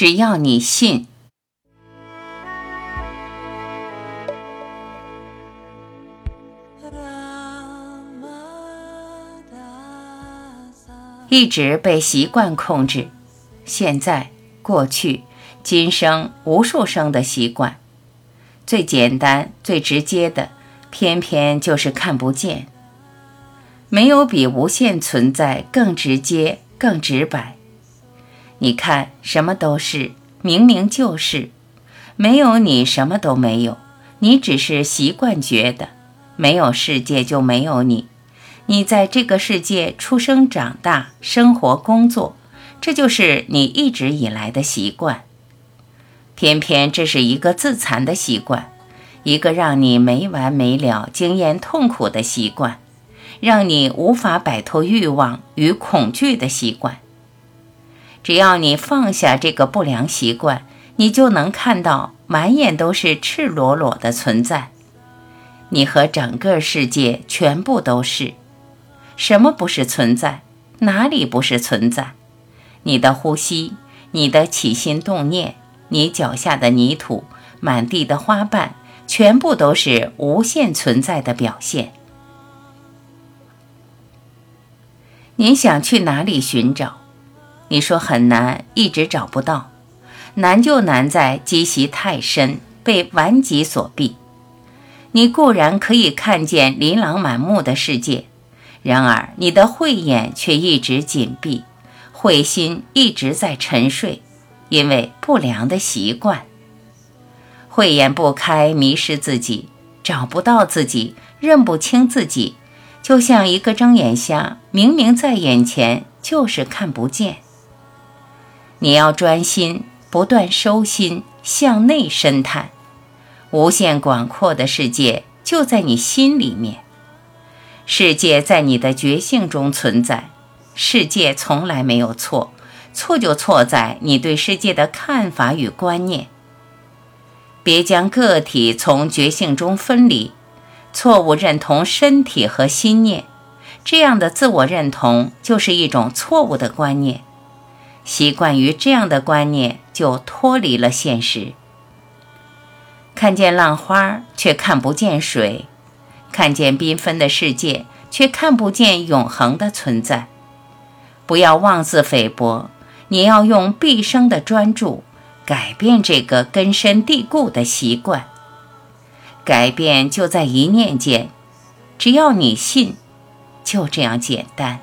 只要你信。一直被习惯控制，现在、过去、今生无数生的习惯，最简单、最直接的，偏偏就是看不见。没有比无限存在更直接、更直白。你看，什么都是，明明就是，没有你什么都没有，你只是习惯觉得，没有世界就没有你。你在这个世界出生、长大、生活、工作，这就是你一直以来的习惯。偏偏这是一个自残的习惯，一个让你没完没了经验痛苦的习惯，让你无法摆脱欲望与恐惧的习惯。只要你放下这个不良习惯，你就能看到满眼都是赤裸裸的存在。你和整个世界全部都是。什么不是存在？哪里不是存在？你的呼吸，你的起心动念，你脚下的泥土，满地的花瓣，全部都是无限存在的表现。你想去哪里寻找？你说很难，一直找不到。难就难在积习太深，被顽疾所蔽。你固然可以看见琳琅满目的世界。然而，你的慧眼却一直紧闭，慧心一直在沉睡，因为不良的习惯。慧眼不开，迷失自己，找不到自己，认不清自己，就像一个睁眼瞎，明明在眼前，就是看不见。你要专心，不断收心，向内深探，无限广阔的世界就在你心里面。世界在你的觉性中存在，世界从来没有错，错就错在你对世界的看法与观念。别将个体从觉性中分离，错误认同身体和心念，这样的自我认同就是一种错误的观念。习惯于这样的观念，就脱离了现实。看见浪花，却看不见水。看见缤纷的世界，却看不见永恒的存在。不要妄自菲薄，你要用毕生的专注改变这个根深蒂固的习惯。改变就在一念间，只要你信，就这样简单。